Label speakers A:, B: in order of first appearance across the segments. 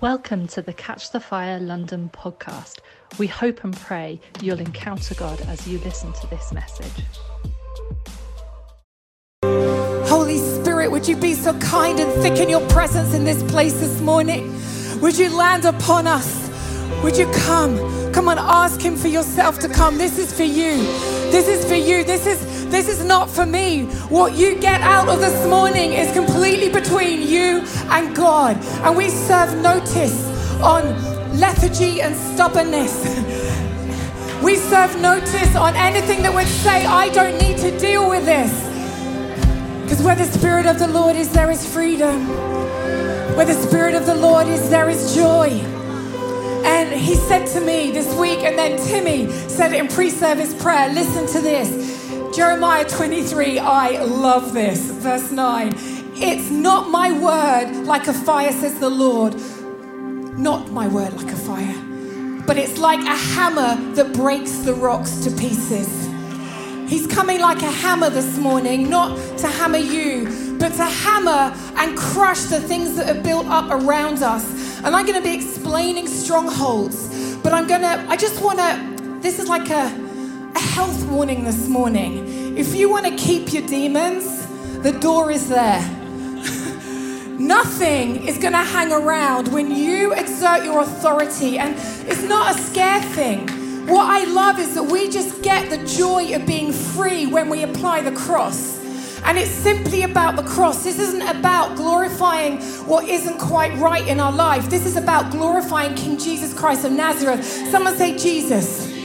A: Welcome to the Catch the Fire London podcast. We hope and pray you'll encounter God as you listen to this message.
B: Holy Spirit, would you be so kind and thicken your presence in this place this morning? Would you land upon us? Would you come? Come on, ask him for yourself to come. This is for you. This is for you. This is this is not for me. What you get out of this morning is completely between you and God. And we serve notice on lethargy and stubbornness. we serve notice on anything that would say, I don't need to deal with this. Because where the Spirit of the Lord is, there is freedom. Where the Spirit of the Lord is, there is joy. And he said to me this week, and then Timmy said in pre service prayer listen to this. Jeremiah 23, I love this. Verse 9. It's not my word like a fire, says the Lord. Not my word like a fire, but it's like a hammer that breaks the rocks to pieces. He's coming like a hammer this morning, not to hammer you, but to hammer and crush the things that are built up around us and I'm going to be explaining strongholds. But I'm going to, I just want to, this is like a, a health warning this morning. If you want to keep your demons, the door is there. Nothing is going to hang around when you exert your authority, and it's not a scare thing. What I love is that we just get the joy of being free when we apply the cross. And it's simply about the cross. This isn't about glorifying what isn't quite right in our life. This is about glorifying King Jesus Christ of Nazareth. Someone say Jesus.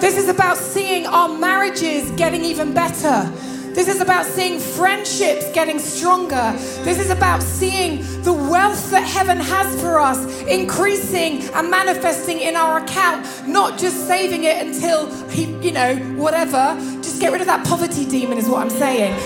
B: This is about seeing our marriages getting even better. This is about seeing friendships getting stronger. This is about seeing the wealth that heaven has for us increasing and manifesting in our account, not just saving it until he, you know, whatever. Just get rid of that poverty demon, is what I'm saying.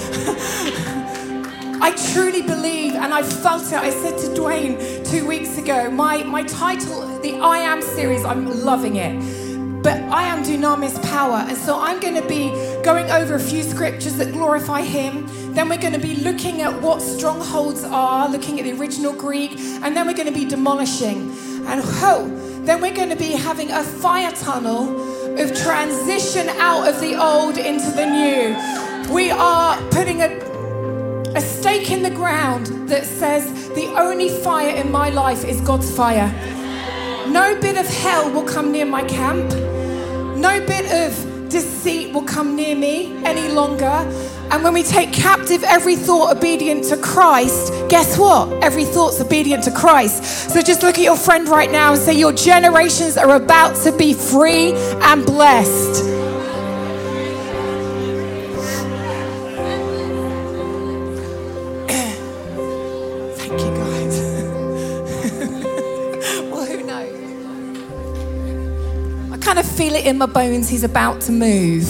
B: I truly believe, and I felt it. I said to Dwayne two weeks ago, my, my title, the I Am series, I'm loving it but I am dunamis power. And so I'm going to be going over a few scriptures that glorify him. Then we're going to be looking at what strongholds are, looking at the original Greek, and then we're going to be demolishing. And ho, then we're going to be having a fire tunnel of transition out of the old into the new. We are putting a a stake in the ground that says the only fire in my life is God's fire. No bit of hell will come near my camp. No bit of deceit will come near me any longer. And when we take captive every thought obedient to Christ, guess what? Every thought's obedient to Christ. So just look at your friend right now and say, Your generations are about to be free and blessed. Feel it in my bones he's about to move.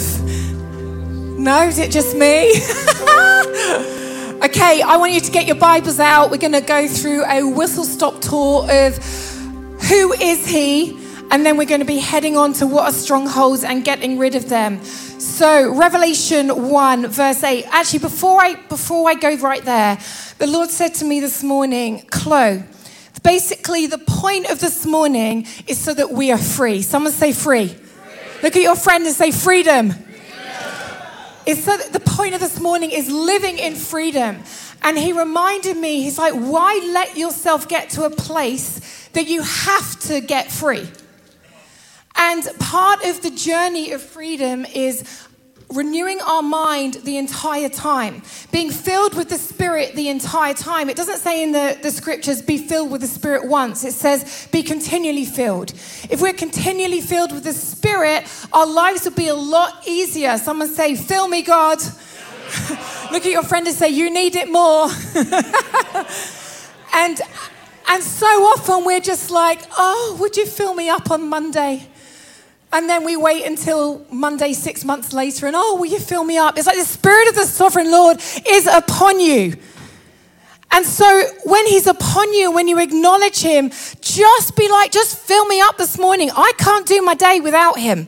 B: No, is it just me? okay, I want you to get your Bibles out. We're going to go through a whistle stop tour of who is he, and then we're going to be heading on to what are strongholds and getting rid of them. So, Revelation 1, verse 8. Actually, before I before I go right there, the Lord said to me this morning, Chloe, Basically, the point of this morning is so that we are free. Someone say free. Look at your friend and say freedom. freedom. It's so the point of this morning is living in freedom. And he reminded me, he's like, why let yourself get to a place that you have to get free? And part of the journey of freedom is renewing our mind the entire time, being filled with the Spirit the entire time. It doesn't say in the, the scriptures, be filled with the Spirit once. It says, be continually filled. If we're continually filled with the Spirit, our lives will be a lot easier. Someone say, fill me, God. Look at your friend and say, you need it more. and, and so often we're just like, oh, would you fill me up on Monday? And then we wait until Monday, six months later, and oh, will you fill me up? It's like the Spirit of the Sovereign Lord is upon you. And so when He's upon you, when you acknowledge Him, just be like, just fill me up this morning. I can't do my day without Him.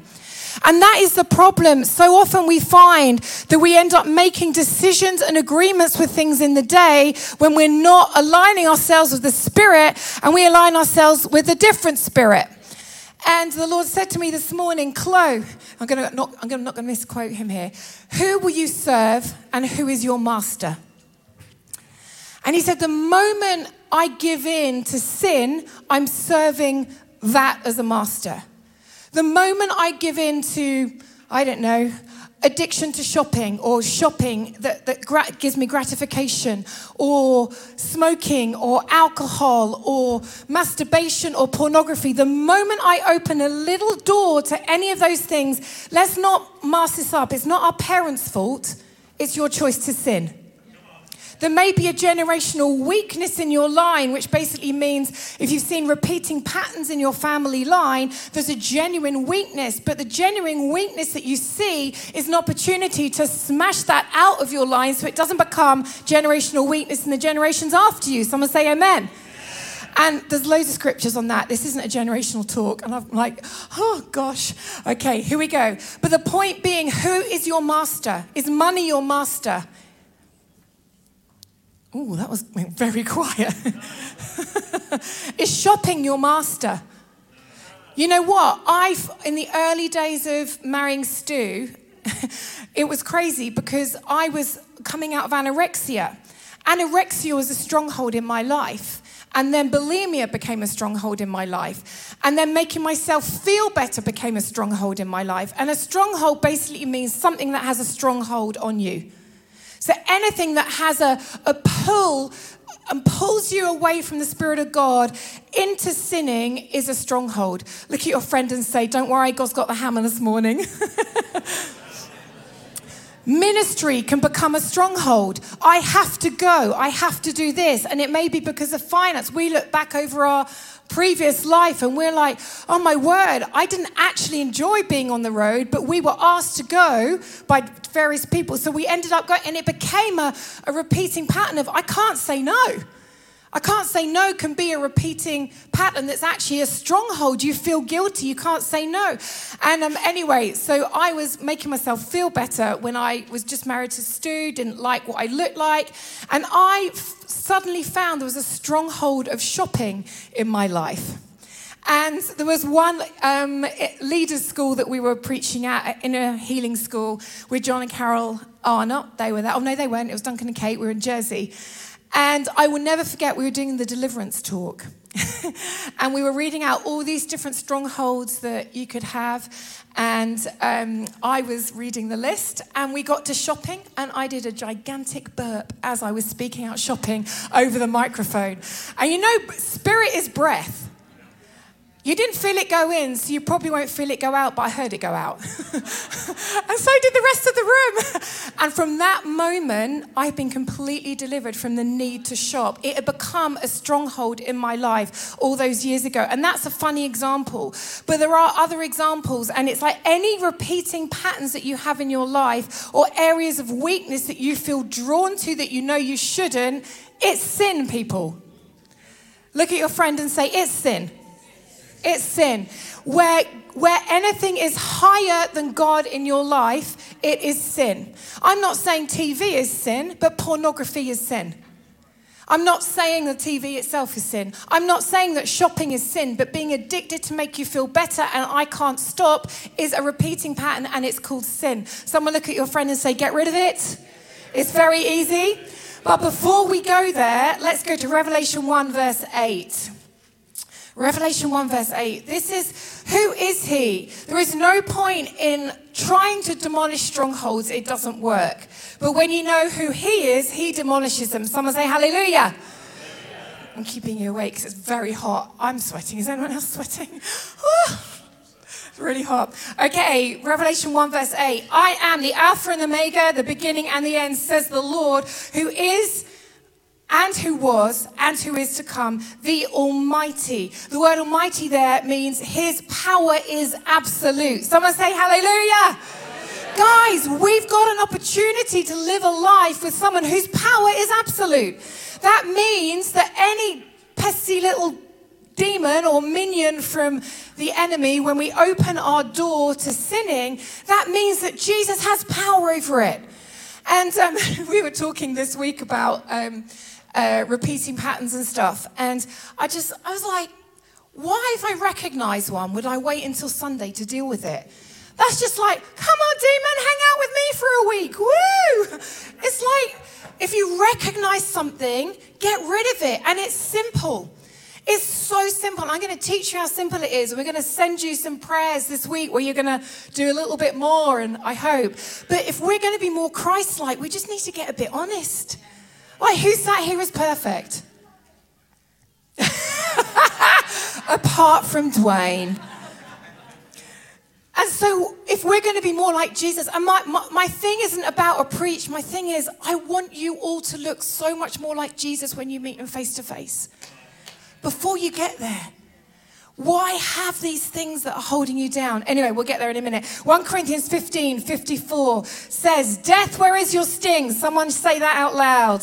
B: And that is the problem. So often we find that we end up making decisions and agreements with things in the day when we're not aligning ourselves with the Spirit and we align ourselves with a different spirit. And the Lord said to me this morning, Chloe, I'm going to not, I'm gonna, not going to misquote him here. Who will you serve and who is your master? And he said, the moment I give in to sin, I'm serving that as a master. The moment I give in to, I don't know, addiction to shopping or shopping that, that gra- gives me gratification or smoking or alcohol or masturbation or pornography, the moment I open a little door to any of those things, let's not mask this up. It's not our parents' fault, it's your choice to sin. There may be a generational weakness in your line, which basically means if you've seen repeating patterns in your family line, there's a genuine weakness. But the genuine weakness that you see is an opportunity to smash that out of your line so it doesn't become generational weakness in the generations after you. Someone say amen. And there's loads of scriptures on that. This isn't a generational talk. And I'm like, oh gosh. Okay, here we go. But the point being, who is your master? Is money your master? Oh, that was very quiet. Is shopping your master? You know what? I, in the early days of marrying Stu, it was crazy because I was coming out of anorexia. Anorexia was a stronghold in my life. And then bulimia became a stronghold in my life. And then making myself feel better became a stronghold in my life. And a stronghold basically means something that has a stronghold on you. So anything that has a, a pull and pulls you away from the Spirit of God into sinning is a stronghold. Look at your friend and say, Don't worry, God's got the hammer this morning. Ministry can become a stronghold. I have to go. I have to do this. And it may be because of finance. We look back over our previous life and we're like, oh my word, I didn't actually enjoy being on the road, but we were asked to go by various people. So we ended up going, and it became a, a repeating pattern of, I can't say no. I can't say no can be a repeating pattern that's actually a stronghold. You feel guilty, you can't say no. And um, anyway, so I was making myself feel better when I was just married to Stu, didn't like what I looked like. And I f- suddenly found there was a stronghold of shopping in my life. And there was one um, leaders' school that we were preaching at in a healing school with John and Carol Arnott. They were there. Oh, no, they weren't. It was Duncan and Kate. We were in Jersey. And I will never forget, we were doing the deliverance talk. and we were reading out all these different strongholds that you could have. And um, I was reading the list, and we got to shopping, and I did a gigantic burp as I was speaking out shopping over the microphone. And you know, spirit is breath. You didn't feel it go in, so you probably won't feel it go out, but I heard it go out. and so did the rest of the room. and from that moment, I've been completely delivered from the need to shop. It had become a stronghold in my life all those years ago. And that's a funny example. But there are other examples, and it's like any repeating patterns that you have in your life or areas of weakness that you feel drawn to that you know you shouldn't, it's sin, people. Look at your friend and say, It's sin. It's sin. Where, where anything is higher than God in your life, it is sin. I'm not saying TV is sin, but pornography is sin. I'm not saying the TV itself is sin. I'm not saying that shopping is sin, but being addicted to make you feel better and I can't stop is a repeating pattern and it's called sin. Someone look at your friend and say, Get rid of it. It's very easy. But before we go there, let's go to Revelation 1, verse 8. Revelation 1, verse 8. This is who is he? There is no point in trying to demolish strongholds, it doesn't work. But when you know who he is, he demolishes them. Someone say hallelujah. I'm keeping you awake because it's very hot. I'm sweating. Is anyone else sweating? it's really hot. Okay, Revelation 1, verse 8. I am the Alpha and the Omega, the beginning and the end, says the Lord, who is and who was and who is to come, the Almighty. The word Almighty there means his power is absolute. Someone say hallelujah. Guys, we've got an opportunity to live a life with someone whose power is absolute. That means that any pesky little demon or minion from the enemy, when we open our door to sinning, that means that Jesus has power over it. And um, we were talking this week about um, uh, repeating patterns and stuff. And I just, I was like, why, if I recognize one, would I wait until Sunday to deal with it? That's just like, come on, demon, hang out with me for a week. Woo! It's like, if you recognize something, get rid of it. And it's simple. It's so simple. I'm going to teach you how simple it is. We're going to send you some prayers this week where you're going to do a little bit more, and I hope. But if we're going to be more Christ like, we just need to get a bit honest. Like, who sat here is perfect? Apart from Dwayne. And so, if we're going to be more like Jesus, and my, my, my, thing isn't about a preach, my thing is, I want you all to look so much more like Jesus when you meet him face to face. Before you get there, why have these things that are holding you down? Anyway, we'll get there in a minute. 1 Corinthians 15 54 says, Death, where is your sting? Someone say that out loud.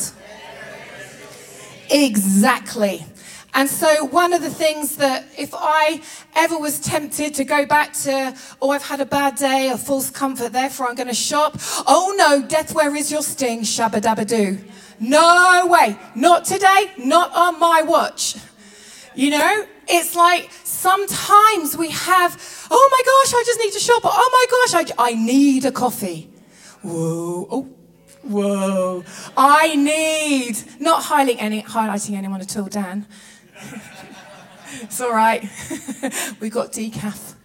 B: Exactly. And so, one of the things that if I ever was tempted to go back to, oh, I've had a bad day, a false comfort, therefore I'm going to shop. Oh no, death, where is your sting? Shabba dabba doo. No way. Not today, not on my watch. You know, it's like sometimes we have, oh my gosh, I just need to shop. Oh my gosh, I, I need a coffee. Whoa, oh, whoa. I need, not highlighting, any, highlighting anyone at all, Dan. it's all right. We've got decaf.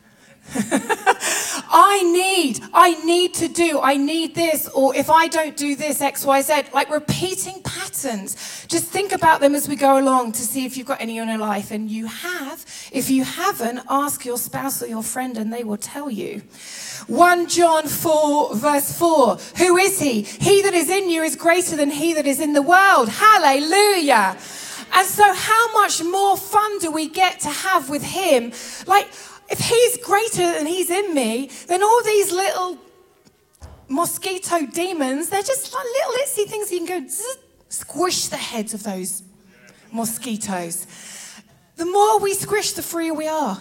B: I need, I need to do, I need this, or if I don't do this, X, Y, Z, like repeating patterns. Just think about them as we go along to see if you've got any in your life. And you have. If you haven't, ask your spouse or your friend and they will tell you. 1 John 4, verse 4. Who is he? He that is in you is greater than he that is in the world. Hallelujah. And so, how much more fun do we get to have with him? Like, if he's greater than he's in me, then all these little mosquito demons, they're just like little itsy things you can go zzz, squish the heads of those mosquitoes. The more we squish, the freer we are.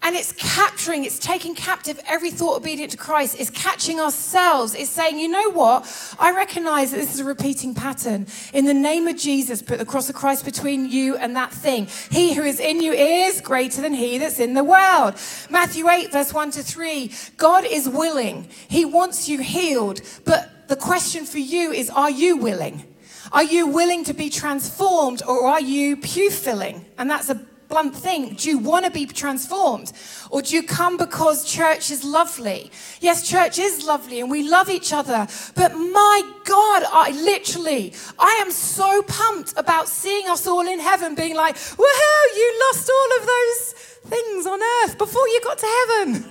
B: And it's capturing, it's taking captive every thought obedient to Christ. It's catching ourselves. It's saying, you know what? I recognize that this is a repeating pattern. In the name of Jesus, put the cross of Christ between you and that thing. He who is in you is greater than he that's in the world. Matthew 8, verse 1 to 3. God is willing. He wants you healed. But the question for you is, are you willing? Are you willing to be transformed or are you pew filling? And that's a blunt thing. Do you want to be transformed? Or do you come because church is lovely? Yes, church is lovely and we love each other. But my God, I literally, I am so pumped about seeing us all in heaven being like, woohoo, you lost all of those things on earth before you got to heaven.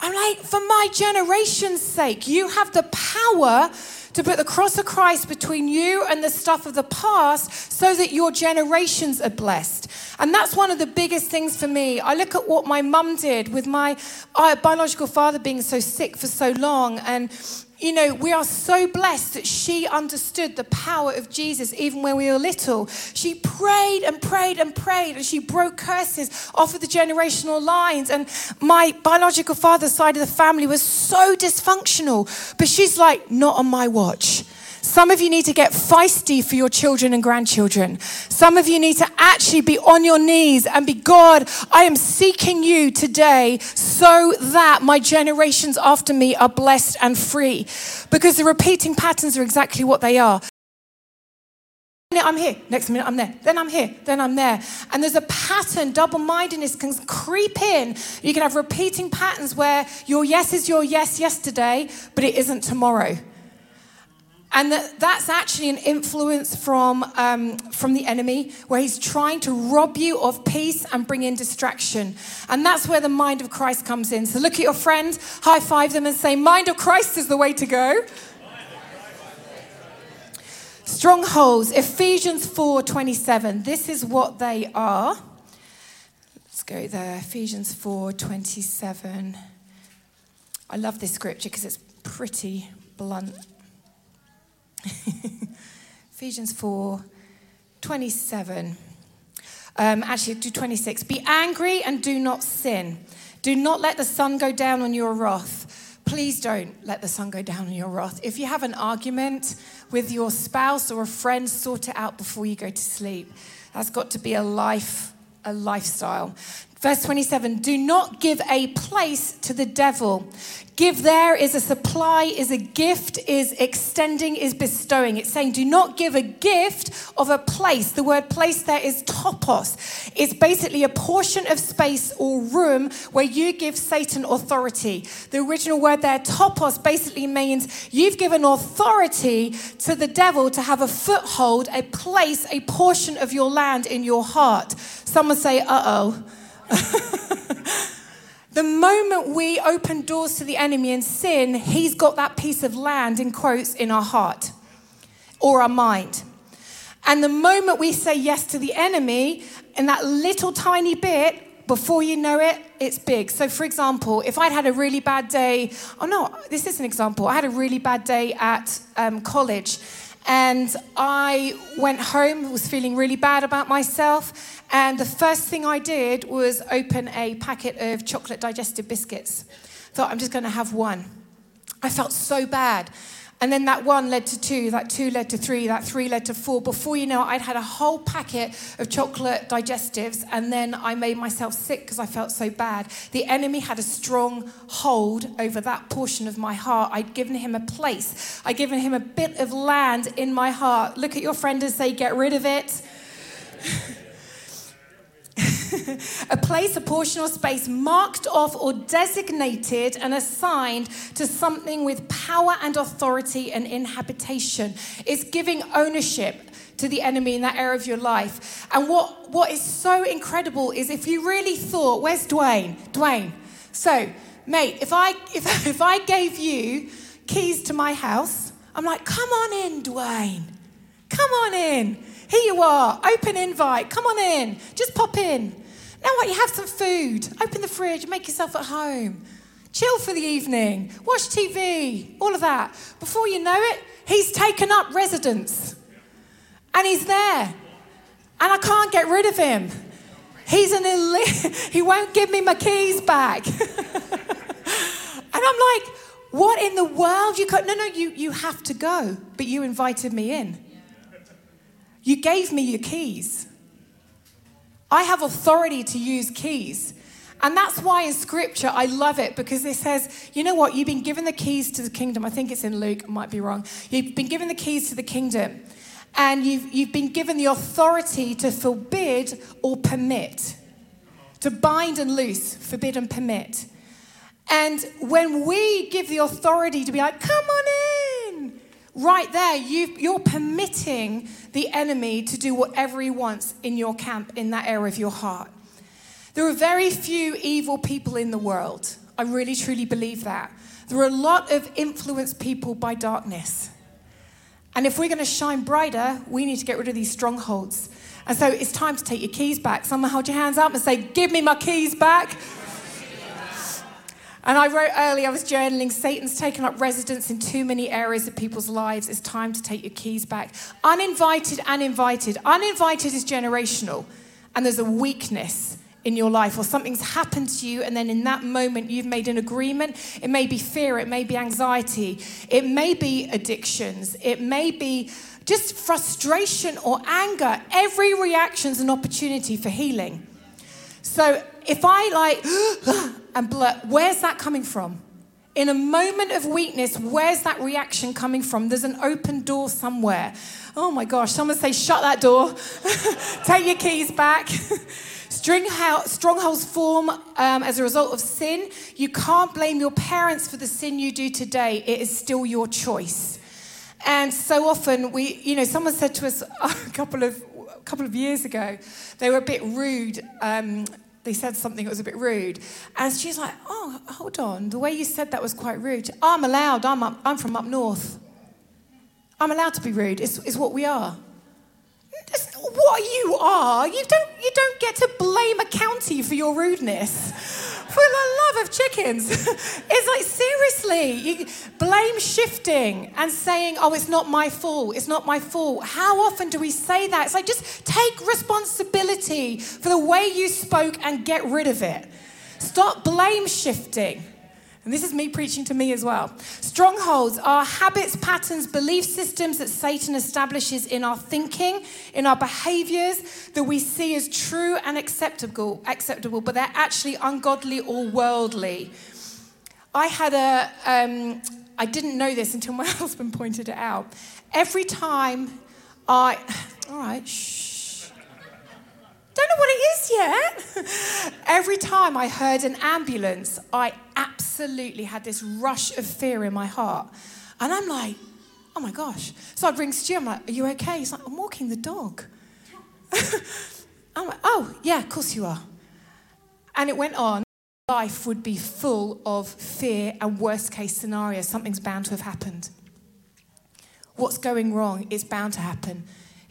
B: I'm like, for my generation's sake, you have the power to put the cross of Christ between you and the stuff of the past so that your generations are blessed. And that's one of the biggest things for me. I look at what my mum did with my uh, biological father being so sick for so long and you know, we are so blessed that she understood the power of Jesus even when we were little. She prayed and prayed and prayed, and she broke curses off of the generational lines. And my biological father's side of the family was so dysfunctional, but she's like, not on my watch. Some of you need to get feisty for your children and grandchildren. Some of you need to actually be on your knees and be God, I am seeking you today so that my generations after me are blessed and free. Because the repeating patterns are exactly what they are. I'm here. Next minute, I'm there. Then I'm here. Then I'm there. And there's a pattern. Double mindedness can creep in. You can have repeating patterns where your yes is your yes yesterday, but it isn't tomorrow. And that, that's actually an influence from, um, from the enemy, where he's trying to rob you of peace and bring in distraction. And that's where the mind of Christ comes in. So look at your friend, high five them, and say, Mind of Christ is the way to go. Strongholds, Ephesians 4 27. This is what they are. Let's go there. Ephesians 4 27. I love this scripture because it's pretty blunt. Ephesians 4 27. Um, actually, do 26. Be angry and do not sin. Do not let the sun go down on your wrath. Please don't let the sun go down on your wrath. If you have an argument with your spouse or a friend, sort it out before you go to sleep. That's got to be a life, a lifestyle. Verse 27 Do not give a place to the devil. Give there is a supply, is a gift, is extending, is bestowing. It's saying, do not give a gift of a place. The word place there is topos. It's basically a portion of space or room where you give Satan authority. The original word there, topos, basically means you've given authority to the devil to have a foothold, a place, a portion of your land in your heart. Someone say, uh oh. The moment we open doors to the enemy and sin, he's got that piece of land, in quotes, in our heart or our mind. And the moment we say yes to the enemy, in that little tiny bit, before you know it, it's big. So, for example, if I'd had a really bad day, oh no, this is an example. I had a really bad day at um, college and I went home, was feeling really bad about myself. And the first thing I did was open a packet of chocolate digestive biscuits. Thought, I'm just going to have one. I felt so bad. And then that one led to two, that two led to three, that three led to four. Before you know it, I'd had a whole packet of chocolate digestives, and then I made myself sick because I felt so bad. The enemy had a strong hold over that portion of my heart. I'd given him a place, I'd given him a bit of land in my heart. Look at your friend and say, Get rid of it. A place, a portion, or space marked off or designated and assigned to something with power and authority and inhabitation. It's giving ownership to the enemy in that area of your life. And what, what is so incredible is if you really thought, where's Dwayne? Dwayne. So, mate, if I, if, if I gave you keys to my house, I'm like, come on in, Dwayne. Come on in. Here you are. Open invite. Come on in. Just pop in. Now what? You have some food. Open the fridge. Make yourself at home. Chill for the evening. Watch TV. All of that. Before you know it, he's taken up residence. And he's there. And I can't get rid of him. He's an elite. he won't give me my keys back. and I'm like, what in the world? You could no no, you, you have to go. But you invited me in. You gave me your keys. I have authority to use keys. And that's why in scripture I love it because it says, you know what, you've been given the keys to the kingdom. I think it's in Luke, I might be wrong. You've been given the keys to the kingdom. And you've, you've been given the authority to forbid or permit, to bind and loose, forbid and permit. And when we give the authority to be like, come on in, right there, you, are permitting the enemy to do whatever he wants in your camp, in that area of your heart. There are very few evil people in the world. I really, truly believe that. There are a lot of influenced people by darkness. And if we're going to shine brighter, we need to get rid of these strongholds. And so it's time to take your keys back. Someone hold your hands up and say, Give me my keys back. And I wrote earlier, I was journaling, Satan's taken up residence in too many areas of people's lives. It's time to take your keys back. Uninvited and invited. Uninvited is generational, and there's a weakness in your life, or something's happened to you, and then in that moment you've made an agreement. It may be fear, it may be anxiety, it may be addictions, it may be just frustration or anger. Every reaction is an opportunity for healing. So if I like, and blur. Where's that coming from? In a moment of weakness, where's that reaction coming from? There's an open door somewhere. Oh my gosh, someone say, shut that door. Take your keys back. Strongholds form um, as a result of sin. You can't blame your parents for the sin you do today, it is still your choice. And so often, we, you know, someone said to us a couple of, a couple of years ago, they were a bit rude. Um, they said something that was a bit rude. And she's like, oh, hold on. The way you said that was quite rude. I'm allowed. I'm, up, I'm from up north. I'm allowed to be rude. It's, it's what we are. It's what you are. You don't, you don't get to blame a county for your rudeness. For the love of chickens. it's like, seriously, you, blame shifting and saying, oh, it's not my fault, it's not my fault. How often do we say that? It's like, just take responsibility for the way you spoke and get rid of it. Stop blame shifting. And this is me preaching to me as well. Strongholds are habits, patterns, belief systems that Satan establishes in our thinking, in our behaviors that we see as true and acceptable, acceptable, but they're actually ungodly or worldly. I had a, um, I didn't know this until my husband pointed it out. Every time I, all right, shh don't know what it is yet. Every time I heard an ambulance, I absolutely had this rush of fear in my heart. And I'm like, oh my gosh. So I'd ring Stu, I'm like, are you okay? He's like, I'm walking the dog. I'm like, oh, yeah, of course you are. And it went on. Life would be full of fear and worst case scenarios. Something's bound to have happened. What's going wrong is bound to happen.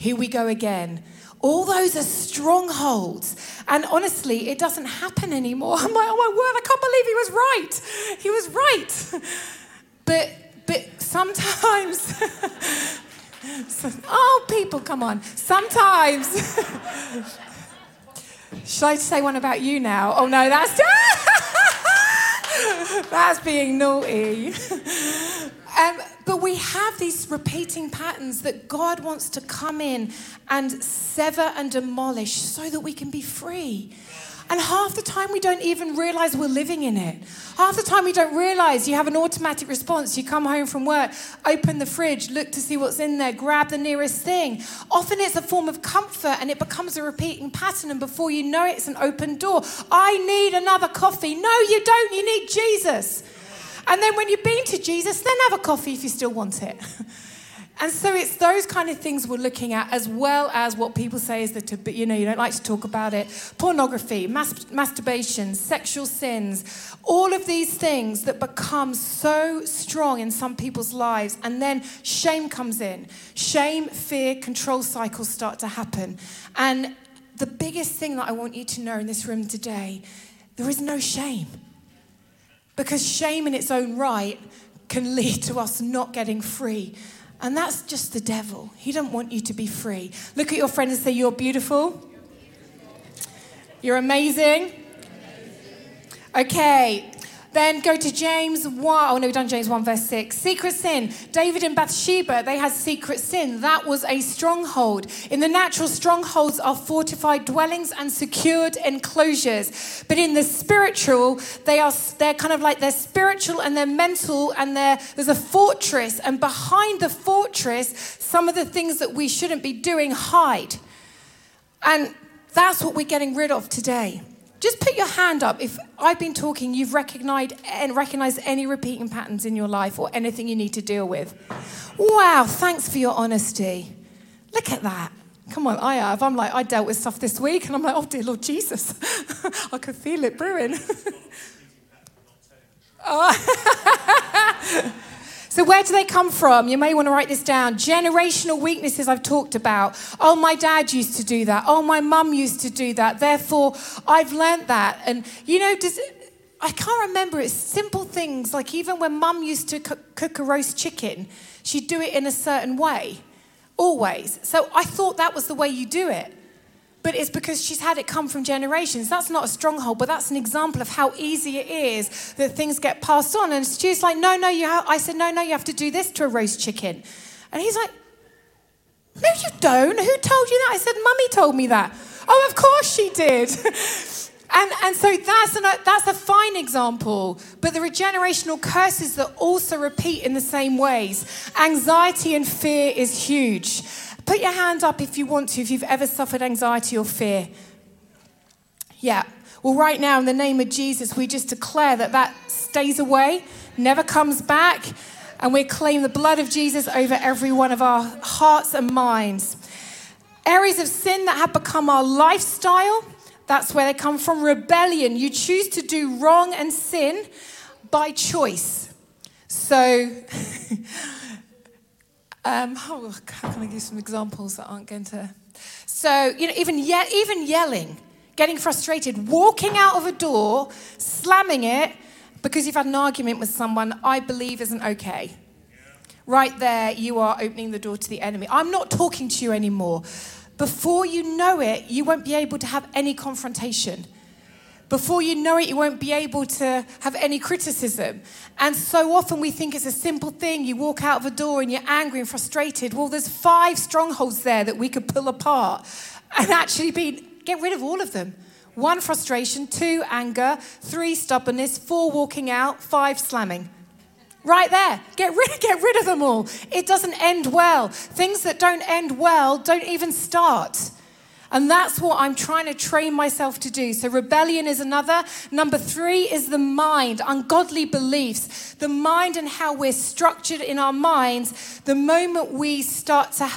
B: Here we go again. All those are strongholds. And honestly, it doesn't happen anymore. I'm like, oh my word, I can't believe he was right. He was right. But but sometimes oh people, come on. Sometimes should I say one about you now? Oh no, that's that's being naughty. Um, but we have these repeating patterns that God wants to come in and sever and demolish so that we can be free. And half the time we don't even realize we're living in it. Half the time we don't realize you have an automatic response. You come home from work, open the fridge, look to see what's in there, grab the nearest thing. Often it's a form of comfort and it becomes a repeating pattern. And before you know it, it's an open door. I need another coffee. No, you don't. You need Jesus. And then when you've been to Jesus, then have a coffee if you still want it. And so it's those kind of things we're looking at, as well as what people say is the, you know, you don't like to talk about it pornography, mas- masturbation, sexual sins, all of these things that become so strong in some people's lives. And then shame comes in. Shame, fear, control cycles start to happen. And the biggest thing that I want you to know in this room today there is no shame. Because shame in its own right can lead to us not getting free. And that's just the devil. He doesn't want you to be free. Look at your friend and say, You're beautiful. You're amazing. Okay, then go to James 1. Oh, no, we've done James 1, verse 6. Secret sin. David and Bathsheba, they had secret sin. That was a stronghold. In the natural, strongholds are fortified dwellings and secured enclosures. But in the spiritual, they are they're kind of like they're spiritual and they're mental and they're, there's a fortress. And behind the fortress, some of the things that we shouldn't be doing hide. And that's what we're getting rid of today. Just put your hand up if I've been talking, you've recognized and recognized any repeating patterns in your life or anything you need to deal with. Wow, thanks for your honesty. Look at that. Come on, I have. I'm like, I dealt with stuff this week, and I'm like, oh dear Lord Jesus, I could feel it brewing. oh. So, where do they come from? You may want to write this down. Generational weaknesses I've talked about. Oh, my dad used to do that. Oh, my mum used to do that. Therefore, I've learnt that. And, you know, does, I can't remember. It's simple things like even when mum used to cook, cook a roast chicken, she'd do it in a certain way, always. So, I thought that was the way you do it but it's because she's had it come from generations. That's not a stronghold, but that's an example of how easy it is that things get passed on. And Stu's like, no, no, you I said, no, no, you have to do this to a roast chicken. And he's like, no, you don't. Who told you that? I said, mummy told me that. Oh, of course she did. and, and so that's, an, that's a fine example. But there are generational curses that also repeat in the same ways. Anxiety and fear is huge. Put your hand up if you want to, if you've ever suffered anxiety or fear. Yeah. Well, right now, in the name of Jesus, we just declare that that stays away, never comes back, and we claim the blood of Jesus over every one of our hearts and minds. Areas of sin that have become our lifestyle, that's where they come from. Rebellion. You choose to do wrong and sin by choice. So, Um, oh, how can I give some examples that aren't going to? So, you know, even, ye- even yelling. getting frustrated, walking out of a door, slamming it because you've had an argument with someone, I believe isn't okay. Right there, you are opening the door to the enemy. I'm not talking to you anymore. Before you know it, you won't be able to have any confrontation. Before you know it, you won't be able to have any criticism. And so often we think it's a simple thing. You walk out of a door and you're angry and frustrated. Well, there's five strongholds there that we could pull apart and actually be, get rid of all of them. One, frustration. Two, anger. Three, stubbornness. Four, walking out. Five, slamming. Right there. Get rid, get rid of them all. It doesn't end well. Things that don't end well don't even start. And that's what I'm trying to train myself to do. So, rebellion is another. Number three is the mind, ungodly beliefs. The mind and how we're structured in our minds. The moment we start to,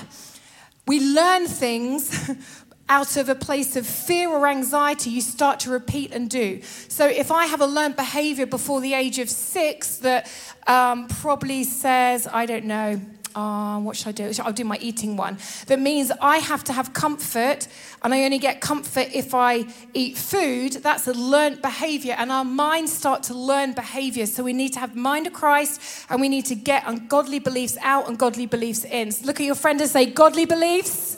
B: we learn things out of a place of fear or anxiety, you start to repeat and do. So, if I have a learned behavior before the age of six that um, probably says, I don't know, um, what should I do? I'll do my eating one. That means I have to have comfort, and I only get comfort if I eat food. That's a learned behavior, and our minds start to learn behavior. So we need to have mind of Christ, and we need to get ungodly beliefs out and godly beliefs in. So look at your friend and say, "Godly beliefs."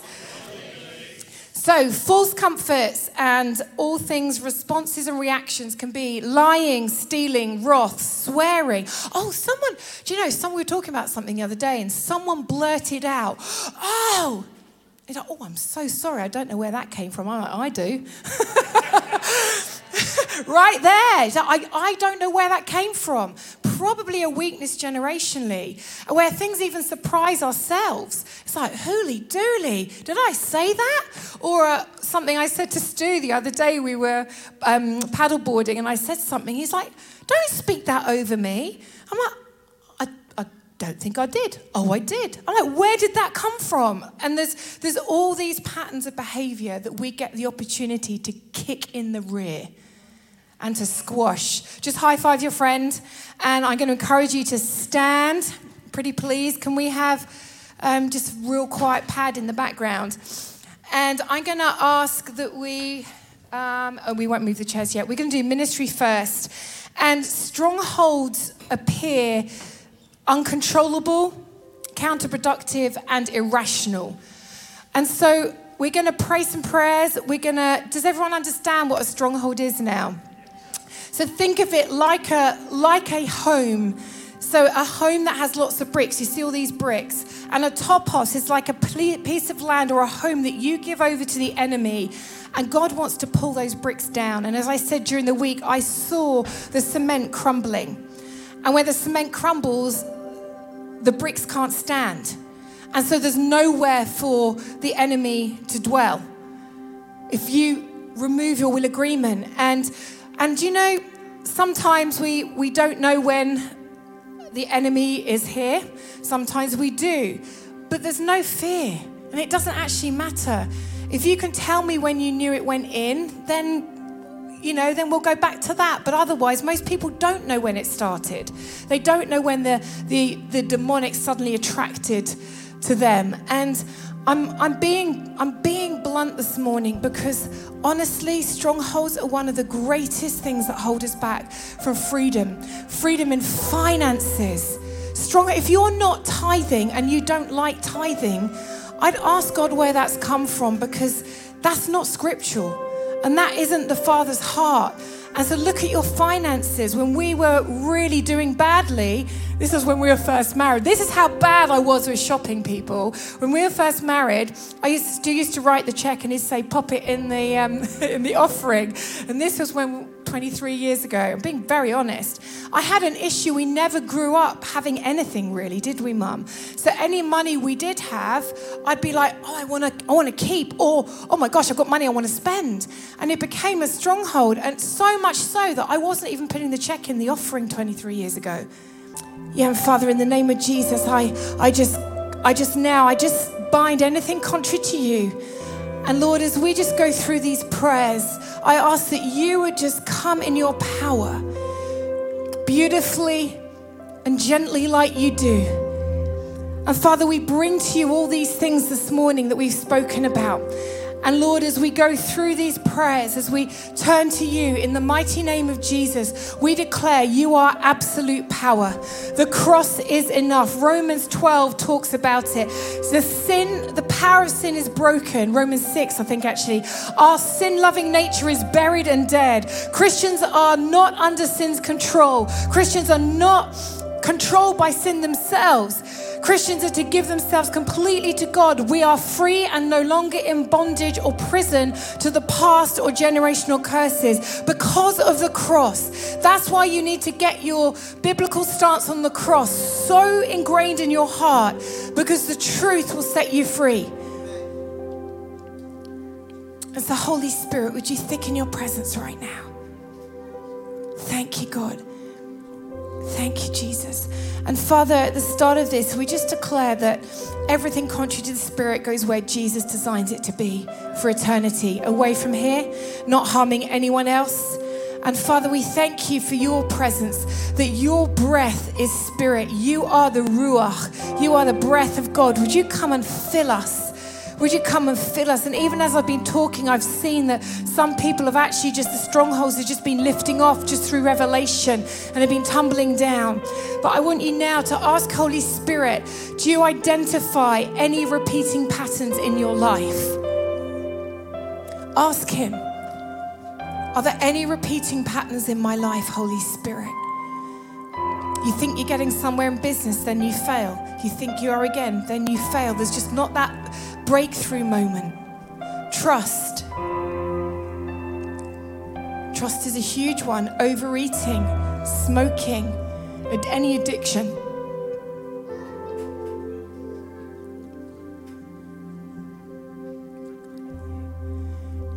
B: So, false comforts and all things, responses and reactions can be lying, stealing, wrath, swearing. Oh, someone, do you know, someone we were talking about something the other day and someone blurted out, Oh, like, oh, I'm so sorry. I don't know where that came from. I'm like, I do. right there. So I, I don't know where that came from. Probably a weakness generationally, where things even surprise ourselves. It's like, holy dooly, did I say that? Or uh, something I said to Stu the other day, we were um, paddleboarding, and I said something. He's like, don't speak that over me. I'm like, I don't think I did. Oh, I did. I'm like, where did that come from? And there's, there's all these patterns of behavior that we get the opportunity to kick in the rear and to squash. Just high five your friend, and I'm going to encourage you to stand. Pretty please. Can we have um, just real quiet pad in the background? And I'm going to ask that we, um, oh, we won't move the chairs yet. We're going to do ministry first. And strongholds appear uncontrollable, counterproductive, and irrational. And so we're going to pray some prayers. We're going to, does everyone understand what a stronghold is now? So think of it like a, like a home. So a home that has lots of bricks. You see all these bricks. And a topos is like a piece of land or a home that you give over to the enemy. And God wants to pull those bricks down. And as I said during the week, I saw the cement crumbling. And where the cement crumbles, the bricks can't stand. And so there's nowhere for the enemy to dwell. If you remove your will agreement. And and you know, sometimes we, we don't know when the enemy is here. Sometimes we do. But there's no fear. And it doesn't actually matter. If you can tell me when you knew it went in, then you know, then we'll go back to that. But otherwise, most people don't know when it started. They don't know when the, the, the demonic suddenly attracted to them. And I'm, I'm, being, I'm being blunt this morning because honestly, strongholds are one of the greatest things that hold us back from freedom. Freedom in finances. Strong, if you're not tithing and you don't like tithing, I'd ask God where that's come from because that's not scriptural. And that isn't the Father's heart. And so look at your finances. When we were really doing badly, this is when we were first married. This is how bad I was with shopping, people. When we were first married, I used to, used to write the check and he'd say, pop it in the, um, in the offering. And this was when 23 years ago. I'm being very honest. I had an issue. We never grew up having anything really, did we, mum? So any money we did have, I'd be like, oh, I want to I want to keep, or oh my gosh, I've got money I want to spend. And it became a stronghold, and so much so that I wasn't even putting the check in the offering 23 years ago. Yeah, and Father, in the name of Jesus, I I just I just now I just bind anything contrary to you. And Lord, as we just go through these prayers, I ask that you would just come in your power, beautifully and gently, like you do. And Father, we bring to you all these things this morning that we've spoken about. And Lord, as we go through these prayers, as we turn to you in the mighty name of Jesus, we declare you are absolute power. The cross is enough. Romans 12 talks about it. The sin, the power of sin is broken. Romans 6, I think actually. Our sin loving nature is buried and dead. Christians are not under sin's control. Christians are not controlled by sin themselves. Christians are to give themselves completely to God. We are free and no longer in bondage or prison to the past or generational curses because of the cross. That's why you need to get your biblical stance on the cross so ingrained in your heart because the truth will set you free. As the Holy Spirit, would you thicken your presence right now? Thank you, God. Thank you, Jesus. And Father, at the start of this, we just declare that everything contrary to the Spirit goes where Jesus designs it to be for eternity, away from here, not harming anyone else. And Father, we thank you for your presence, that your breath is spirit. You are the Ruach, you are the breath of God. Would you come and fill us? Would you come and fill us? And even as I've been talking, I've seen that some people have actually just, the strongholds have just been lifting off just through revelation and have been tumbling down. But I want you now to ask Holy Spirit, do you identify any repeating patterns in your life? Ask Him, are there any repeating patterns in my life, Holy Spirit? You think you're getting somewhere in business, then you fail. You think you are again, then you fail. There's just not that breakthrough moment. Trust. Trust is a huge one. Overeating, smoking, any addiction.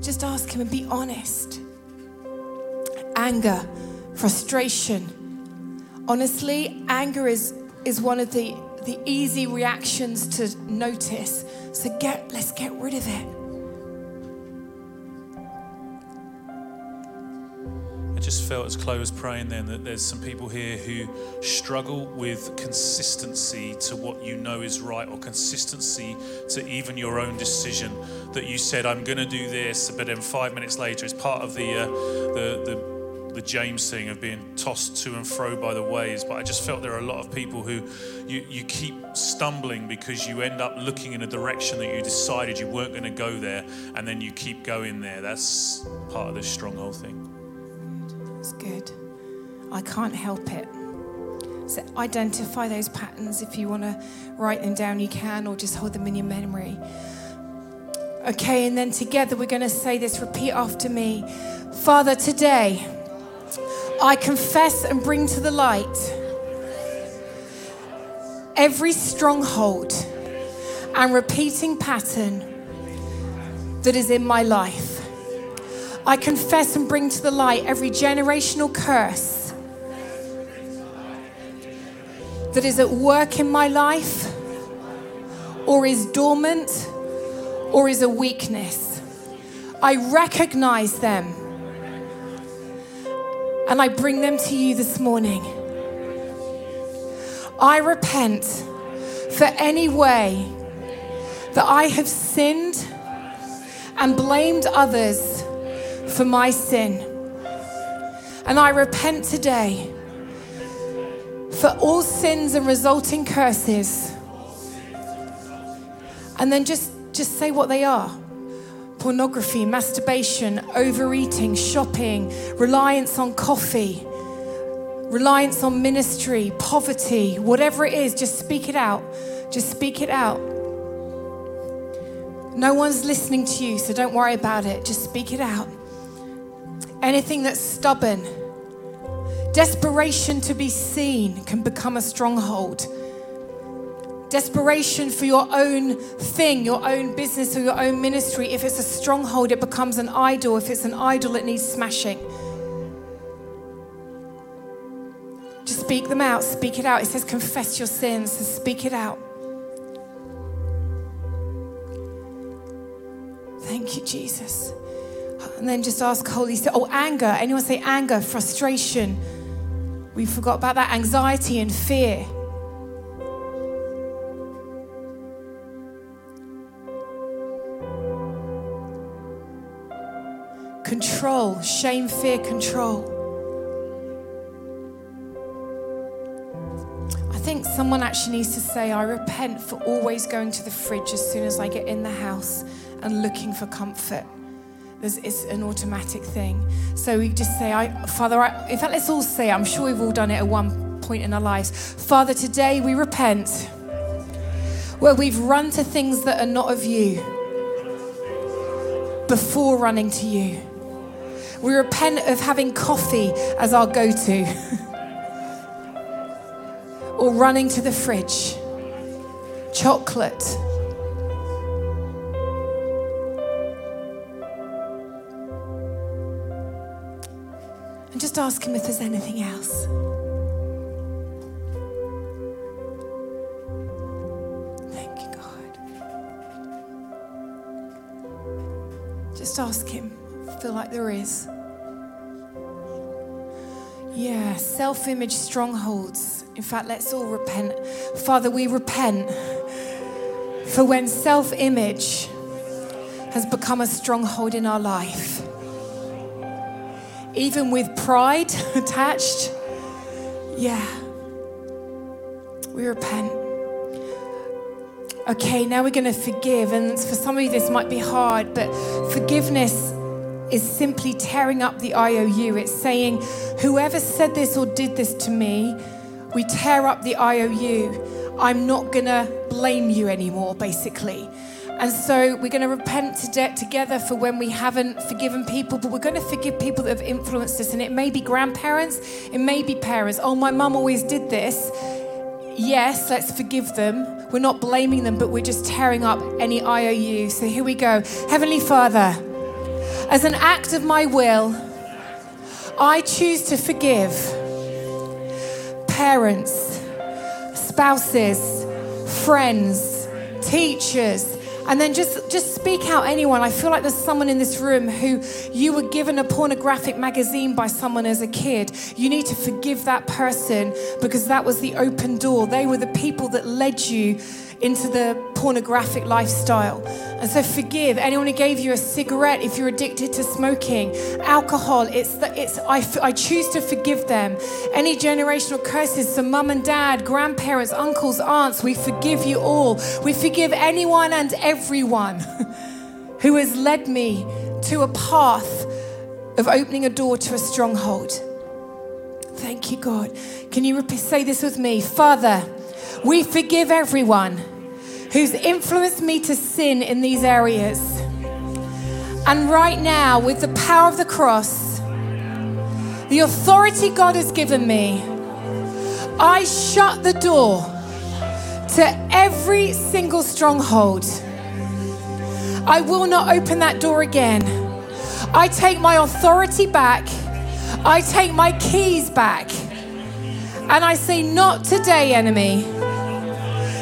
B: Just ask Him and be honest. Anger, frustration. Honestly, anger is, is one of the, the easy reactions to notice so get, let's get rid of it.
C: I just felt as Chloe was praying then that there's some people here who struggle with consistency to what you know is right or consistency to even your own decision that you said I'm going to do this but then 5 minutes later it's part of the uh, the the the James thing of being tossed to and fro by the waves, but I just felt there are a lot of people who you, you keep stumbling because you end up looking in a direction that you decided you weren't going to go there, and then you keep going there. That's part of this stronghold thing.
B: It's good. I can't help it. So identify those patterns. If you want to write them down, you can, or just hold them in your memory. Okay, and then together we're going to say this. Repeat after me. Father, today, I confess and bring to the light every stronghold and repeating pattern that is in my life. I confess and bring to the light every generational curse that is at work in my life or is dormant or is a weakness. I recognize them and I bring them to you this morning. I repent for any way that I have sinned and blamed others for my sin. And I repent today for all sins and resulting curses. And then just, just say what they are pornography, masturbation, overeating, shopping, reliance on coffee, reliance on ministry, poverty, whatever it is, just speak it out. Just speak it out. No one's listening to you, so don't worry about it. Just speak it out. Anything that's stubborn, desperation to be seen can become a stronghold desperation for your own thing, your own business, or your own ministry. If it's a stronghold, it becomes an idol. If it's an idol, it needs smashing. Just speak them out, speak it out. It says, confess your sins, so speak it out. Thank you, Jesus. And then just ask Holy Spirit. Oh, anger. Anyone say anger, frustration? We forgot about that. Anxiety and fear. Control, shame, fear, control. I think someone actually needs to say, I repent for always going to the fridge as soon as I get in the house and looking for comfort. It's an automatic thing. So we just say, I, Father, I, in fact, let's all say, I'm sure we've all done it at one point in our lives. Father, today we repent where we've run to things that are not of you before running to you. We repent of having coffee as our go to or running to the fridge, chocolate. And just ask him if there's anything else. Just ask him. Feel like there is. Yeah, self image strongholds. In fact, let's all repent. Father, we repent for when self image has become a stronghold in our life. Even with pride attached. Yeah. We repent. Okay, now we're going to forgive. And for some of you, this might be hard, but forgiveness is simply tearing up the IOU. It's saying, whoever said this or did this to me, we tear up the IOU. I'm not going to blame you anymore, basically. And so we're going to repent to debt together for when we haven't forgiven people, but we're going to forgive people that have influenced us. And it may be grandparents, it may be parents. Oh, my mum always did this. Yes, let's forgive them. We're not blaming them, but we're just tearing up any IOU. So here we go. Heavenly Father, as an act of my will, I choose to forgive parents, spouses, friends, teachers, and then just just speak out anyone. I feel like there's someone in this room who you were given a pornographic magazine by someone as a kid. You need to forgive that person because that was the open door. They were the people that led you into the pornographic lifestyle. And so forgive anyone who gave you a cigarette if you're addicted to smoking, alcohol. It's the, it's I, I choose to forgive them. Any generational curses, so mum and dad, grandparents, uncles, aunts, we forgive you all. We forgive anyone and everyone who has led me to a path of opening a door to a stronghold. Thank you, God. Can you say this with me? Father, we forgive everyone who's influenced me to sin in these areas. And right now, with the power of the cross, the authority God has given me, I shut the door to every single stronghold. I will not open that door again. I take my authority back. I take my keys back. And I say, Not today, enemy.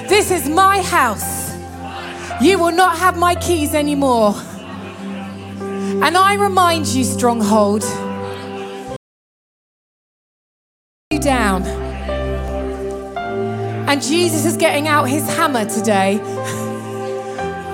B: This is my house. You will not have my keys anymore. And I remind you, stronghold, you down. And Jesus is getting out his hammer today.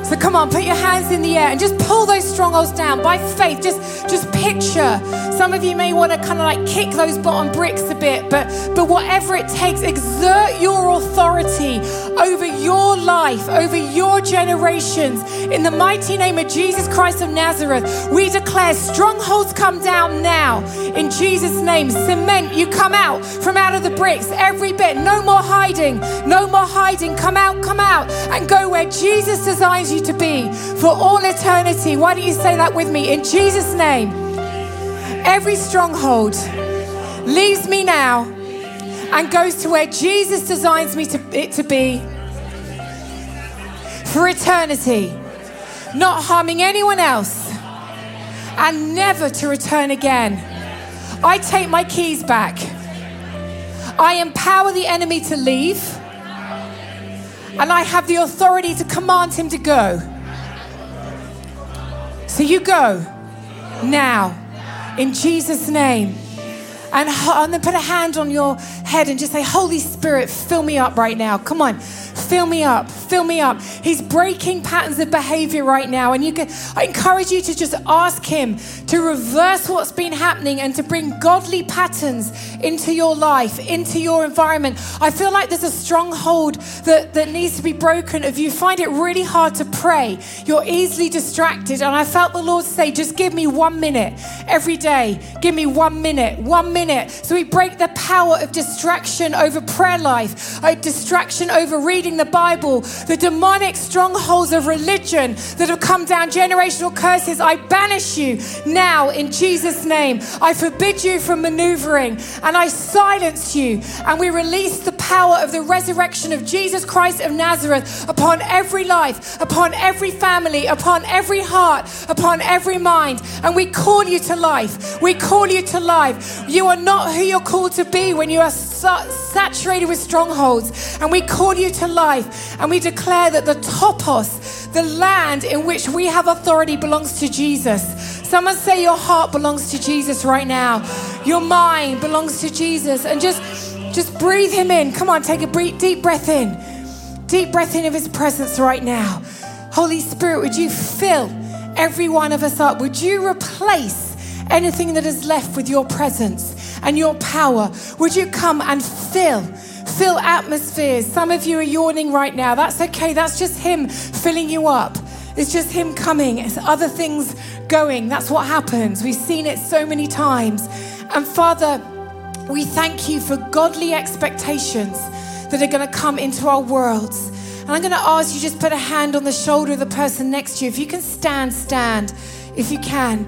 B: So come on, put your hands in the air and just pull those strongholds down by faith. Just, just picture. Some of you may want to kind of like kick those bottom bricks a bit, but, but whatever it takes, exert your authority over your life, over your generations. In the mighty name of Jesus Christ of Nazareth, we declare strongholds come down now. In Jesus' name, cement, you come out from out of the bricks, every bit. No more hiding, no more hiding. Come out, come out, and go where Jesus designs you to be for all eternity. Why don't you say that with me? In Jesus' name, every stronghold leaves me now and goes to where Jesus designs me to, it to be for eternity, not harming anyone else, and never to return again. I take my keys back. I empower the enemy to leave and I have the authority to command him to go. So you go now in Jesus' name. And, and then put a hand on your head and just say, Holy Spirit, fill me up right now. Come on. Fill me up, fill me up. He's breaking patterns of behavior right now. And you can I encourage you to just ask him to reverse what's been happening and to bring godly patterns into your life, into your environment. I feel like there's a stronghold that, that needs to be broken. If you find it really hard to pray, you're easily distracted. And I felt the Lord say, just give me one minute every day. Give me one minute, one minute. So we break the power of distraction over prayer life, a distraction over reading the Bible, the demonic strongholds of religion that have come down, generational curses, I banish you now in Jesus' name. I forbid you from maneuvering and I silence you. And we release the power of the resurrection of Jesus Christ of Nazareth upon every life, upon every family, upon every heart, upon every mind. And we call you to life. We call you to life. You are not who you're called to be when you are saturated with strongholds. And we call you to life. And we declare that the topos, the land in which we have authority, belongs to Jesus. Someone say your heart belongs to Jesus right now. Your mind belongs to Jesus. And just, just breathe him in. Come on, take a deep breath in. Deep breath in of his presence right now. Holy Spirit, would you fill every one of us up? Would you replace anything that is left with your presence and your power? Would you come and fill? Fill atmospheres. Some of you are yawning right now. That's okay. That's just Him filling you up. It's just Him coming. It's other things going. That's what happens. We've seen it so many times. And Father, we thank you for godly expectations that are going to come into our worlds. And I'm going to ask you just put a hand on the shoulder of the person next to you. If you can stand, stand. If you can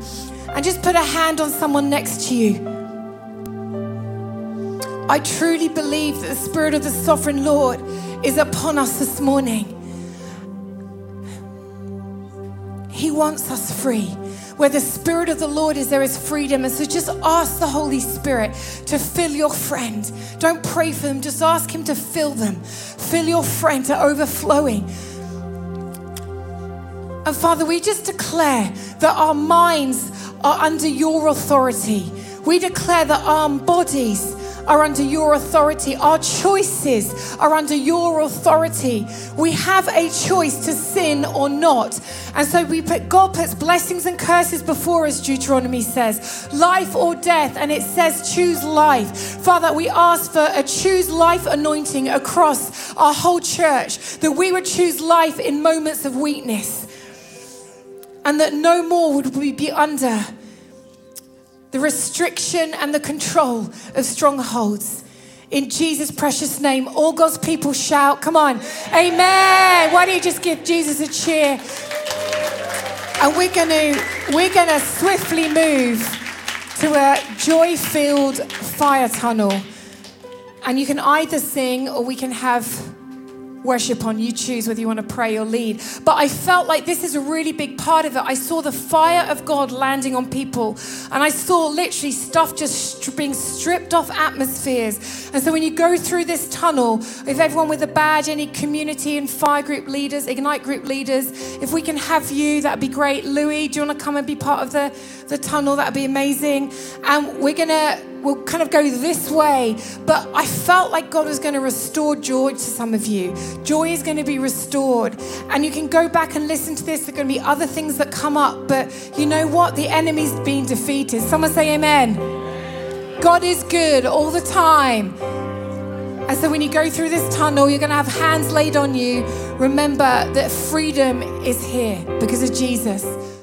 B: and just put a hand on someone next to you. I truly believe that the Spirit of the Sovereign Lord is upon us this morning. He wants us free. Where the Spirit of the Lord is, there is freedom. And so just ask the Holy Spirit to fill your friend. Don't pray for them, just ask Him to fill them. Fill your friend to overflowing. And Father, we just declare that our minds are under your authority. We declare that our bodies are under your authority. Our choices are under your authority. We have a choice to sin or not. And so we put God puts blessings and curses before us, Deuteronomy says, life or death, and it says choose life. Father, we ask for a choose life anointing across our whole church, that we would choose life in moments of weakness and that no more would we be under the restriction and the control of strongholds. In Jesus' precious name, all God's people shout, Come on, Amen. Why don't you just give Jesus a cheer? And we're going to we're going to swiftly move to a joy-filled fire tunnel. And you can either sing or we can have worship on. You choose whether you want to pray or lead. But I felt like this is a really big part of it. I saw the fire of God landing on people, and I saw literally stuff just being stripped off atmospheres. And so when you go through this tunnel, if everyone with a badge, any community and fire group leaders, Ignite group leaders, if we can have you, that'd be great. Louis, do you want to come and be part of the, the tunnel? That'd be amazing. And we're going to we'll kind of go this way. But I felt like God was going to restore joy to some of you. Joy is going to be restored. And you can go back and listen to this. There are going to be other things that come up. But you know what? The enemy's been defeated. Someone say amen. God is good all the time. And so when you go through this tunnel, you're going to have hands laid on you. Remember that freedom is here because of Jesus.